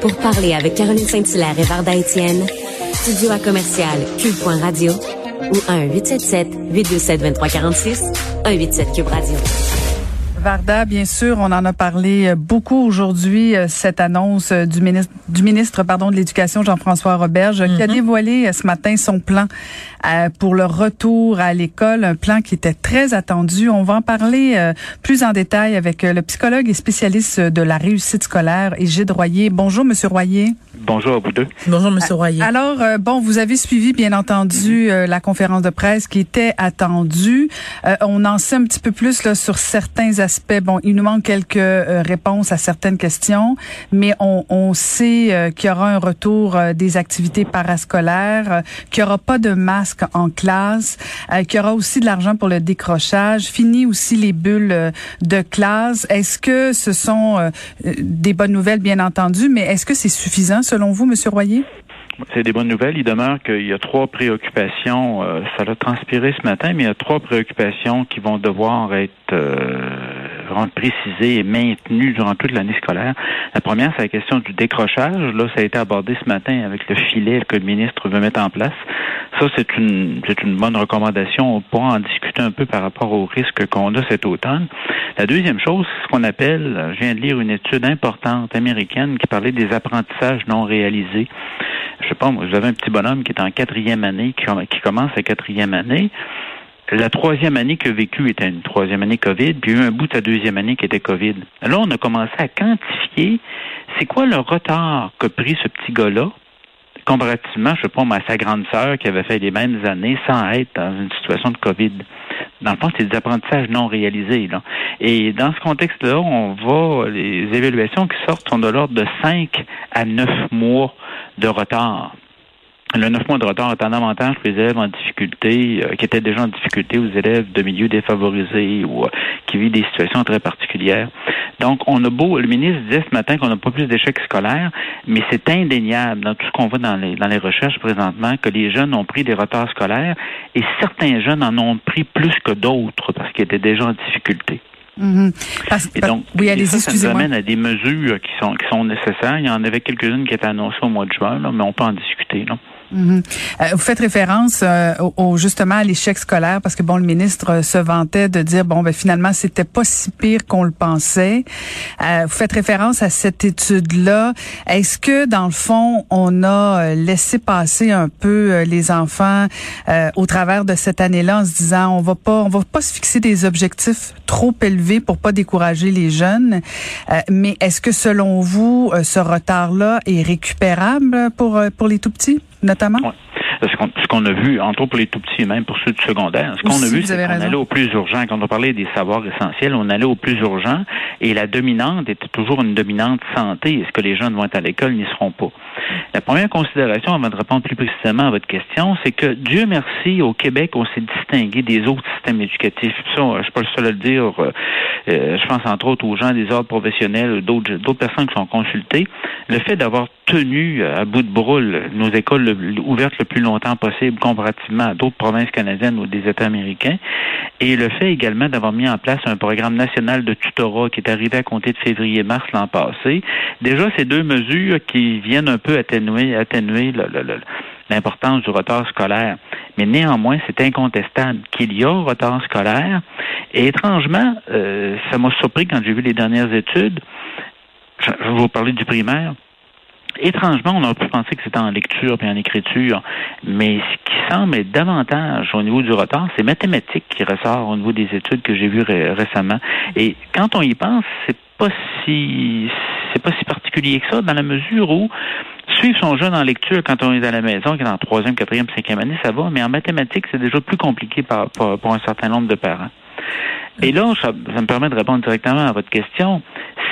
Pour parler avec Caroline Saint-Hilaire et Varda Étienne, studio à commercial cube.radio ou 1-877-827-2346, 187 Cube Radio. Varda, bien sûr, on en a parlé euh, beaucoup aujourd'hui, euh, cette annonce euh, du ministre, du ministre pardon, de l'Éducation, Jean-François Roberge, qui a mm-hmm. dévoilé ce matin son plan pour le retour à l'école, un plan qui était très attendu. On va en parler plus en détail avec le psychologue et spécialiste de la réussite scolaire, Égide Royer. Bonjour, Monsieur Royer. Bonjour à vous deux. Bonjour, Monsieur Royer. Alors, bon, vous avez suivi, bien entendu, la conférence de presse qui était attendue. on en sait un petit peu plus là, sur certains aspects Bon, il nous manque quelques euh, réponses à certaines questions, mais on, on sait euh, qu'il y aura un retour euh, des activités parascolaires, qu'il n'y aura pas de masque en classe, qu'il y aura aussi de l'argent pour le décrochage, fini aussi les bulles de classe. Est-ce que ce sont des bonnes nouvelles, bien entendu, mais est-ce que c'est suffisant selon vous, Monsieur Royer? C'est des bonnes nouvelles. Il demeure qu'il y a trois préoccupations. ça l'a transpiré ce matin, mais il y a trois préoccupations qui vont devoir être et maintenu durant toute l'année scolaire. La première, c'est la question du décrochage. Là, ça a été abordé ce matin avec le filet que le ministre veut mettre en place. Ça, c'est une, c'est une bonne recommandation. On pourra en discuter un peu par rapport aux risques qu'on a cet automne. La deuxième chose, c'est ce qu'on appelle, je viens de lire une étude importante américaine qui parlait des apprentissages non réalisés. Je sais pas, vous avez un petit bonhomme qui est en quatrième année, qui, qui commence sa quatrième année la troisième année a vécu était une troisième année COVID, puis un bout de sa deuxième année qui était COVID. Là, on a commencé à quantifier c'est quoi le retard qu'a pris ce petit gars-là comparativement, je sais pas, à sa grande sœur qui avait fait les mêmes années sans être dans une situation de COVID. Dans le fond, c'est des apprentissages non réalisés. Et dans ce contexte-là, on va, les évaluations qui sortent sont de l'ordre de 5 à 9 mois de retard. Le neuf mois de retard est un avantage pour les élèves en difficulté, euh, qui étaient déjà en difficulté aux élèves de milieux défavorisés ou euh, qui vivent des situations très particulières. Donc, on a beau, le ministre disait ce matin qu'on n'a pas plus d'échecs scolaires, mais c'est indéniable dans tout ce qu'on voit dans les, dans les recherches présentement que les jeunes ont pris des retards scolaires et certains jeunes en ont pris plus que d'autres parce qu'ils étaient déjà en difficulté. Mm-hmm. et donc, oui, ça, ça nous amène à des mesures qui sont, qui sont nécessaires. Il y en avait quelques-unes qui étaient annoncées au mois de juin, mais on peut en discuter. Là. Mhm. Euh, vous faites référence euh, au, justement à l'échec scolaire parce que bon le ministre euh, se vantait de dire bon ben finalement c'était pas si pire qu'on le pensait. vous faites référence à cette étude là. Est-ce que dans le fond on a laissé passer un peu les enfants au travers de cette année-là en se disant on va pas on va pas se fixer des objectifs trop élevés pour pas décourager les jeunes. mais est-ce que selon vous ce retard là est récupérable pour pour les tout petits? notamment? Ouais. Ce qu'on a vu, entre autres pour les tout petits, même pour ceux du secondaire, ce qu'on a vu, c'est qu'on allait au plus urgent. Quand on parlait des savoirs essentiels, on allait au plus urgent et la dominante était toujours une dominante santé. Est-ce que les jeunes vont être à l'école, n'y seront pas? La première considération, avant de répondre plus précisément à votre question, c'est que Dieu merci, au Québec, on s'est distingué des autres systèmes éducatifs. Ça, je suis pas le seul à le dire. Euh, euh, je pense entre autres aux gens des ordres professionnels, d'autres d'autres personnes qui sont consultées. Le fait d'avoir tenu à bout de brûle nos écoles ouvertes le plus longtemps possible comparativement à d'autres provinces canadiennes ou des États américains, et le fait également d'avoir mis en place un programme national de tutorat qui est arrivé à compter de février-mars l'an passé. Déjà, ces deux mesures qui viennent un peu atténuer, atténuer l'importance du retard scolaire. Mais néanmoins, c'est incontestable qu'il y a un retard scolaire. Et étrangement, euh, ça m'a surpris quand j'ai vu les dernières études. Je vais vous parler du primaire. Étrangement, on aurait pu penser que c'était en lecture et en écriture, mais ce qui semble être davantage au niveau du retard, c'est mathématiques qui ressort au niveau des études que j'ai vues récemment. Et quand on y pense, c'est pas si c'est pas si particulier que ça, dans la mesure où suivre son jeune en lecture quand on est à la maison, qui est en troisième, quatrième, cinquième année, ça va, mais en mathématiques, c'est déjà plus compliqué pour un certain nombre de parents. Et là, ça, me permet de répondre directement à votre question.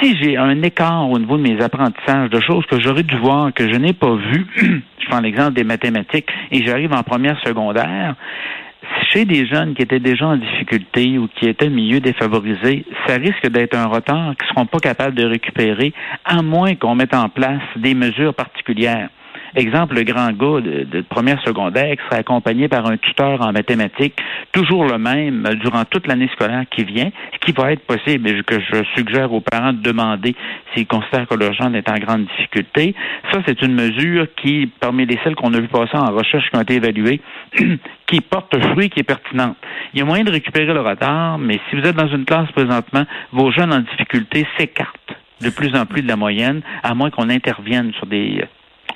Si j'ai un écart au niveau de mes apprentissages, de choses que j'aurais dû voir, que je n'ai pas vu, je prends l'exemple des mathématiques, et j'arrive en première secondaire, chez des jeunes qui étaient déjà en difficulté ou qui étaient milieu défavorisé, ça risque d'être un retard qu'ils ne seront pas capables de récupérer, à moins qu'on mette en place des mesures particulières. Exemple, le grand gars de, première secondaire qui serait accompagné par un tuteur en mathématiques, toujours le même durant toute l'année scolaire qui vient, ce qui va être possible et que je suggère aux parents de demander s'ils considèrent que leur jeune est en grande difficulté. Ça, c'est une mesure qui, parmi les celles qu'on a vu passer en recherche qui ont été évaluées, qui porte fruit, qui est pertinente. Il y a moyen de récupérer le retard, mais si vous êtes dans une classe présentement, vos jeunes en difficulté s'écartent de plus en plus de la moyenne, à moins qu'on intervienne sur des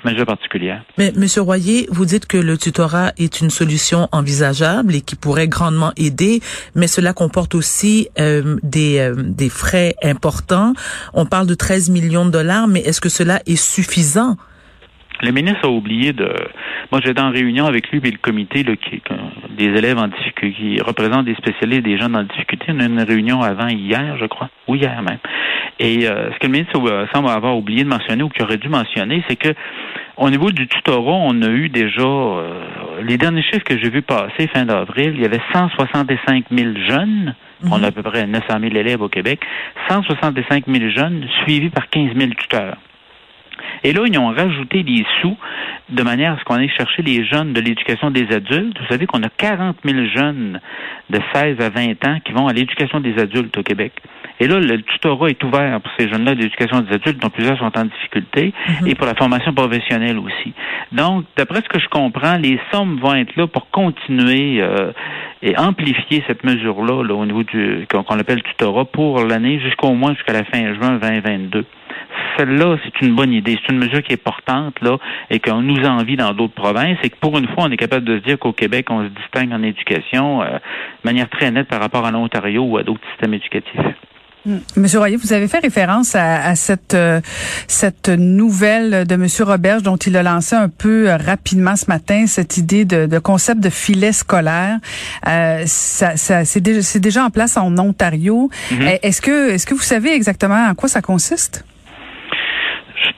mesures particulières. Mais Monsieur Royer, vous dites que le tutorat est une solution envisageable et qui pourrait grandement aider, mais cela comporte aussi euh, des, euh, des frais importants. On parle de 13 millions de dollars, mais est-ce que cela est suffisant? Le ministre a oublié de. Moi, j'étais en réunion avec lui et le comité là, qui, des élèves en difficulté, qui représentent des spécialistes, des jeunes en difficulté. On a eu une réunion avant hier, je crois, ou hier même. Et euh, ce que le ministre semble avoir oublié de mentionner ou qu'il aurait dû mentionner, c'est que au niveau du tutorat, on a eu déjà euh, les derniers chiffres que j'ai vus passer fin d'avril, il y avait 165 000 jeunes. Mhm. On a à peu près 900 000 élèves au Québec. 165 000 jeunes suivis par 15 000 tuteurs. Et là, ils ont rajouté des sous de manière à ce qu'on aille chercher les jeunes de l'éducation des adultes. Vous savez qu'on a 40 000 jeunes de 16 à 20 ans qui vont à l'éducation des adultes au Québec. Et là, le tutorat est ouvert pour ces jeunes-là de l'éducation des adultes, dont plusieurs sont en difficulté, mhm. et pour la formation professionnelle aussi. Donc, d'après ce que je comprends, les sommes vont être là pour continuer euh, et amplifier cette mesure-là là, au niveau du qu'on appelle tutorat pour l'année jusqu'au moins jusqu'à la fin juin 2022 celle-là, c'est une bonne idée. C'est une mesure qui est portante, là, et qu'on nous envie dans d'autres provinces, et que pour une fois, on est capable de se dire qu'au Québec, on se distingue en éducation euh, de manière très nette par rapport à l'Ontario ou à d'autres systèmes éducatifs. Hmm. Monsieur Royer, vous avez fait référence à, cette euh, cette nouvelle de Monsieur Roberge dont il a lancé un peu euh, rapidement ce matin cette idée de, concept de filet scolaire. Euh, ça, ça c'est déjà, déjà en place en Ontario. Mm-hmm. Est-ce que est-ce que vous savez exactement en quoi ça consiste?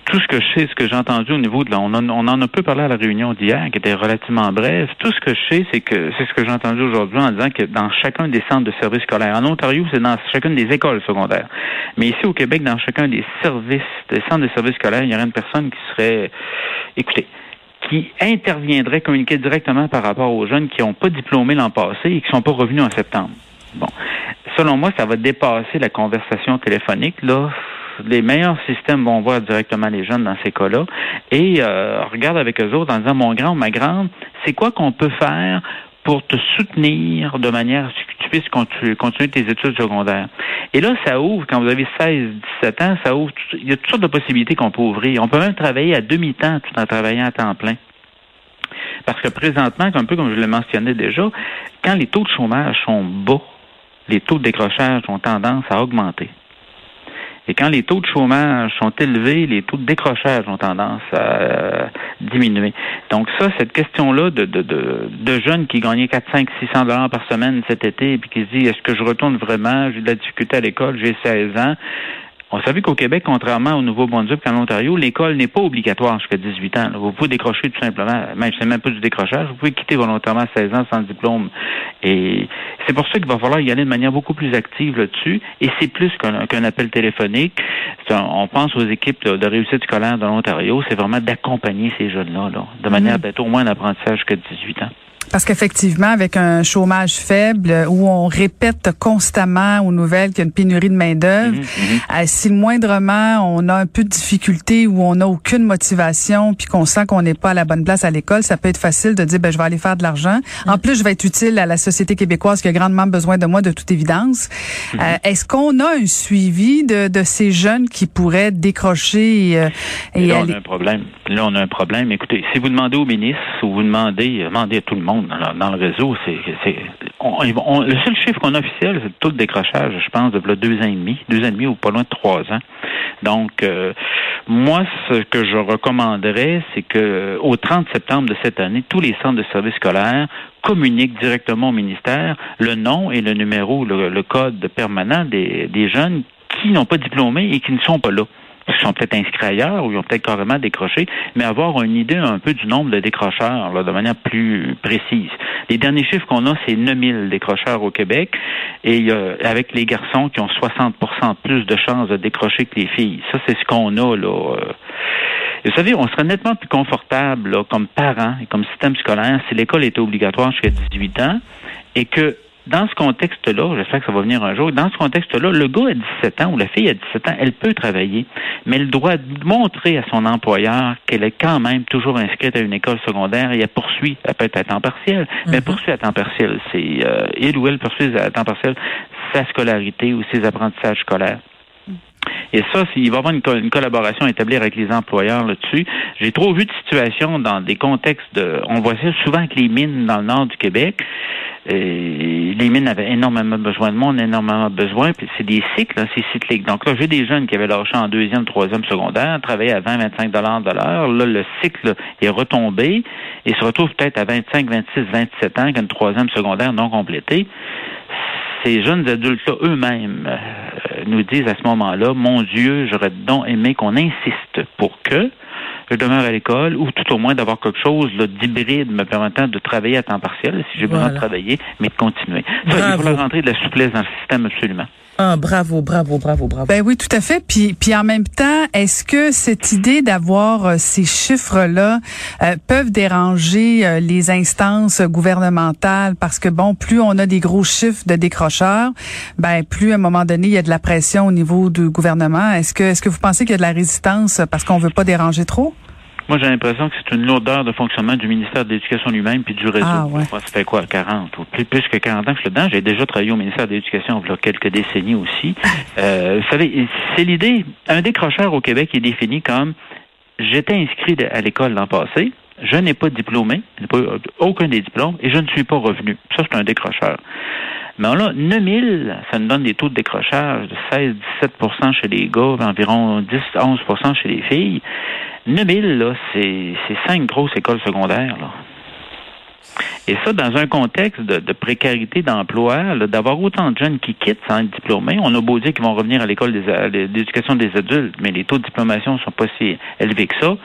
Tout ce que je sais, ce que j'ai entendu au niveau de là, on, en a peu parlé à la réunion d'hier, qui était relativement brève. Tout ce que je sais, c'est que c'est ce que j'ai entendu aujourd'hui en disant que dans chacun des centres de services scolaires, en Ontario, c'est dans chacune des écoles secondaires. Mais ici au Québec, dans chacun des services, des centres de services scolaires, il y aurait une personne qui serait, écoutez, qui interviendrait, communiquer directement par rapport aux jeunes qui n'ont pas diplômé l'an passé et qui ne sont pas revenus en septembre. Bon. Selon moi, ça va dépasser la conversation téléphonique. Là, les meilleurs systèmes vont voir directement les jeunes dans ces cas-là et euh, regarde avec eux autres en disant mon grand ou ma grande, c'est quoi qu'on peut faire pour te soutenir de manière à ce que tu puisses continuer, tes études secondaires? Et là, ça ouvre, quand vous avez 16, 17 ans, ça ouvre, il y a toutes sortes de possibilités qu'on peut ouvrir. On peut même travailler à demi-temps tout en travaillant à temps plein. Parce que présentement, un peu comme je le mentionnais déjà, quand les taux de chômage sont bas, les taux de décrochage ont tendance à augmenter. Et quand les taux de chômage sont élevés, les taux de décrochage ont tendance à euh, diminuer. Donc ça, cette question-là de, de, de, de, jeunes qui gagnaient 4, 5, 600 dollars par semaine cet été et puis qui se disent est-ce que je retourne vraiment, j'ai de la difficulté à l'école, j'ai 16 ans, on savait qu'au Québec, contrairement au Nouveau-Brunswick et en Ontario, l'école n'est pas obligatoire jusqu'à 18 ans. Vous pouvez décrocher tout simplement, même c'est même pas du décrochage, vous pouvez quitter volontairement à 16 ans sans diplôme. Et c'est pour ça qu'il va falloir y aller de manière beaucoup plus active là-dessus. Et c'est plus qu'un appel téléphonique. on pense aux équipes de, réussite scolaire de l'Ontario, c'est vraiment d'accompagner ces jeunes-là, là, de manière à mm-hmm. d'être au moins un apprentissage jusqu'à 18 ans. Parce qu'effectivement, avec un chômage faible où on répète constamment aux nouvelles qu'il y a une pénurie de main-d'œuvre, mhm, mhm. Euh, si moindrement on a un peu de difficulté ou on n'a aucune motivation puis qu'on sent qu'on n'est pas à la bonne place à l'école, ça peut être facile de dire ben je vais aller faire de l'argent. En mhm. plus, je vais être utile à la société québécoise qui a grandement besoin de moi de toute évidence. Euh, est-ce qu'on a un suivi de, de, ces jeunes qui pourraient décrocher euh, et, là, on a un problème. Là, on a un problème. Écoutez, si vous demandez au ministre ou vous demandez, demandez à tout le monde dans, le réseau. C'est, le seul chiffre qu'on a officiel, c'est le taux de décrochage, je pense, de deux ans et demi, deux ans et demi ou pas loin de trois ans. Donc, euh, moi, ce que je recommanderais, c'est que au 30 septembre de cette année, tous les centres de services scolaires communiquent directement au ministère le nom et le numéro, le, code permanent des jeunes qui n'ont pas diplômé et qui ne sont pas là qui sont peut-être inscrits ailleurs ou ils ont peut-être carrément décroché, mais avoir une idée un peu du nombre de décrocheurs là, de manière plus précise. Les derniers chiffres qu'on a, c'est 9000 décrocheurs au Québec et avec les garçons qui ont 60% plus de chances de décrocher que les filles. Ça, c'est ce qu'on a là. Euh, vous savez, on serait nettement plus confortable comme parents et comme système scolaire si l'école était obligatoire jusqu'à 18 ans et que dans ce contexte-là, j'espère que ça va venir un jour, dans ce contexte-là, le gars a 17 ans ou la fille a 17 ans, elle peut travailler, mais elle doit montrer à son employeur qu'elle est quand même toujours inscrite à une école secondaire et elle poursuit, elle peut être à temps partiel, mais elle mhm. poursuit à temps partiel. C'est euh, il ou elle poursuit à temps partiel sa scolarité ou ses apprentissages scolaires. Et ça, il va y avoir une, collaboration à établir avec les employeurs là-dessus. J'ai trop vu de situations dans des contextes de... On voit ça souvent avec les mines dans le nord du Québec. Et les mines avaient énormément besoin de monde, énormément besoin, puis c'est des cycles, hein, c'est cyclique. Donc là, j'ai des jeunes qui avaient lâché en deuxième, troisième secondaire, travaillaient à 20, 25 dollars de l'heure. Là, le cycle est retombé et se retrouve peut-être à 25, 26, 27 ans qu'une troisième secondaire non complétée ces jeunes adultes-là eux-mêmes euh, nous disent à ce moment-là, mon Dieu, j'aurais donc aimé qu'on insiste pour que je demeure à l'école ou tout au moins d'avoir quelque chose d'hybride me permettant de travailler à temps partiel si j'ai besoin de travailler, mais de continuer. Ça, il faut rentrer de la souplesse dans le système absolument. Bravo, bravo, bravo, bravo. Ben oui, tout à fait. Puis, puis en même temps, est-ce que cette idée d'avoir euh, ces chiffres-là euh, peuvent déranger euh, les instances gouvernementales? Parce que bon, plus on a des gros chiffres de décrocheurs, ben plus à un moment donné il y a de la pression au niveau du gouvernement. Est-ce que, est-ce que vous pensez qu'il y a de la résistance parce qu'on veut pas déranger trop? Moi, j'ai l'impression que c'est une lourdeur de fonctionnement du ministère de l'Éducation lui-même puis du réseau. Ah, ouais. Ça fait quoi, 40 ou plus, plus que 40 ans que je suis dedans. J'ai déjà travaillé au ministère de l'Éducation il y a quelques décennies aussi. Euh, vous savez, c'est l'idée. Un décrocheur au Québec est défini comme j'étais inscrit à l'école l'an passé, je n'ai pas diplômé, pas aucun des diplômes, et je ne suis pas revenu. Ça, c'est un décrocheur. Mais là, 9000, ça nous donne des taux de décrochage de 16-17% chez les gars, environ 10-11% chez les filles. 9000, là, c'est cinq grosses écoles secondaires, là. Et ça, dans un contexte de, précarité d'emploi, d'avoir autant de jeunes qui quittent sans être diplômés, on a beau dire qu'ils vont revenir à l'école d'éducation des adultes, mais les taux de diplomation sont pas si élevés que ça.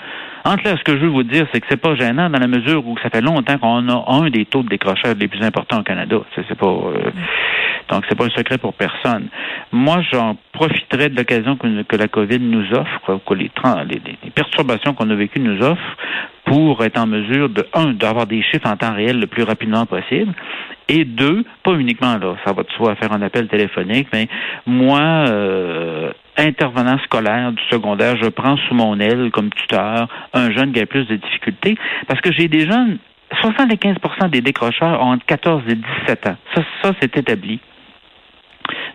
Entre là, ce que je veux vous dire, c'est que c'est pas gênant dans la mesure où ça fait longtemps qu'on a un des taux de décrochage les plus importants au Canada. C'est pas euh, donc c'est pas un secret pour personne. Moi, j'en profiterai de l'occasion que, la COVID nous offre, que les, les perturbations qu'on a vécues nous offrent, pour être en mesure de un d'avoir des chiffres en temps réel le plus rapidement possible, et deux, pas uniquement là, ça va de soi faire un appel téléphonique, mais moi, euh, intervenant scolaire du secondaire, je prends sous mon aile comme tuteur un jeune qui a plus de difficultés, parce que j'ai des jeunes, 75% des décrocheurs ont entre 14 et 17 ans. Ça, ça c'est établi.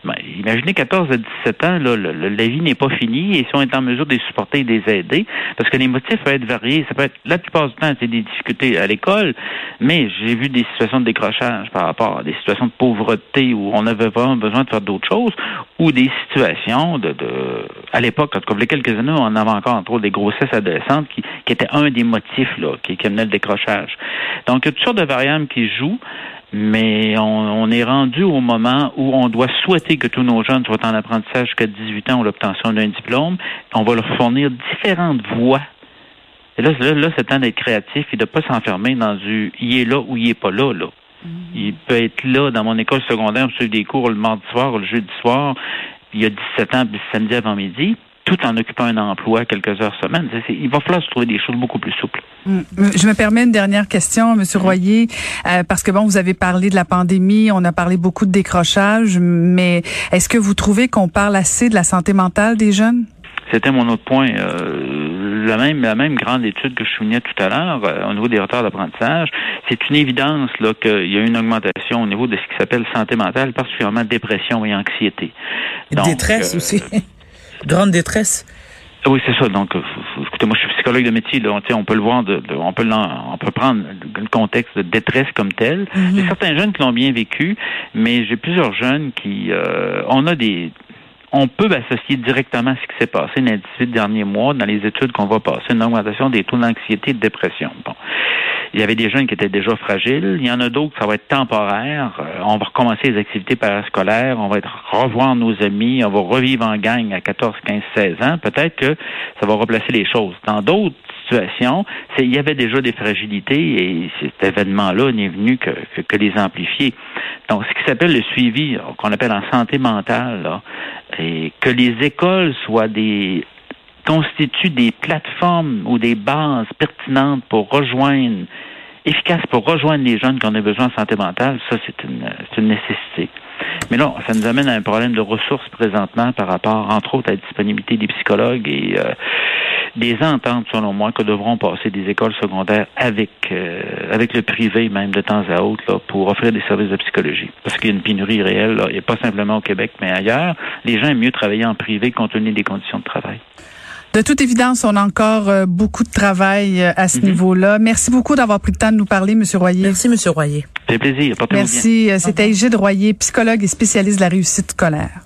Ben, imaginez 14 à 17 ans, là, la vie n'est pas finie et si on est en mesure de les supporter et de les aider, parce que les motifs peuvent être variés. Ça peut être, la plupart du temps, c'est des difficultés à l'école, mais j'ai vu des situations de décrochage par rapport à des situations de pauvreté où on avait vraiment besoin de faire d'autres choses, ou des situations de, de à l'époque, quand il y a quelques années, on avait encore entre autres des grossesses adolescentes qui, qui étaient un des motifs là, qui, qui amenait le décrochage. Donc, il y a toutes sortes de variables qui jouent mais on, est rendu au moment où on doit souhaiter que tous nos jeunes soient en apprentissage jusqu'à 18 ans ou l'obtention d'un diplôme. On va leur fournir différentes voies. Et là, là, là c'est temps d'être créatif et de ne pas s'enfermer dans du il est là ou il est pas là. là. Mm-hmm. Il peut être là dans mon école secondaire, suivre des cours le mardi soir ou le jeudi soir, il y a 17 ans, puis samedi avant-midi tout en occupant un emploi quelques heures semaine. Il va falloir se trouver des choses beaucoup plus souples. Mm. Je me permets une dernière question, Monsieur Royer, euh, parce que bon, vous avez parlé de la pandémie, on a parlé beaucoup de décrochage, mais est-ce que vous trouvez qu'on parle assez de la santé mentale des jeunes? C'était mon autre point. Euh, la même la même grande étude que je soulignais tout à l'heure euh, au niveau des retards d'apprentissage, c'est une évidence là qu'il y a une augmentation au niveau de ce qui s'appelle santé mentale, particulièrement dépression et anxiété. détresse aussi. Grande détresse. Oui, c'est ça. Donc, écoutez, moi, je suis psychologue de métier. Là, on peut le voir, de, on peut on peut prendre le contexte de détresse comme tel. Mm-hmm. Il y a certains jeunes qui l'ont bien vécu, mais j'ai plusieurs jeunes qui, euh, on a des, on peut associer directement ce qui s'est passé dans les 18 derniers mois dans les études qu'on va passer, une augmentation des taux d'anxiété et de dépression. Bon. Il y avait des jeunes qui étaient déjà fragiles. Il y en a d'autres, ça va être temporaire. Euh, on va recommencer les activités parascolaires. On va revoir nos amis. On va revivre en gang à 14, 15, 16 ans. Peut-être que ça va replacer les choses. Dans d'autres il y avait déjà des fragilités et cet événement-là n'est venu que, les amplifier. Donc, ce qui s'appelle le suivi, qu'on appelle en santé mentale, et que les écoles soient des constituent des plateformes ou des bases pertinentes pour rejoindre, efficaces pour rejoindre les jeunes qui ont des besoins de santé mentale, ça, c'est une nécessité. Mais là, ça nous amène à un problème de ressources présentement par rapport, entre autres, à la disponibilité des psychologues et euh, des ententes, selon moi, que devront passer des écoles secondaires avec euh, avec le privé, même de temps à autre, là, pour offrir des services de psychologie. Parce qu'il y a une pénurie réelle, et pas simplement au Québec, mais ailleurs. Les gens aiment mieux travailler en privé compte tenu des conditions de travail. De toute évidence, on a encore euh, beaucoup de travail euh, à ce mhm. niveau-là. Merci beaucoup d'avoir pris le temps de nous parler, M. Royer. Merci, M. Royer. C'est plaisir. Merci. C'était Égide Royer, psychologue et spécialiste de la réussite scolaire.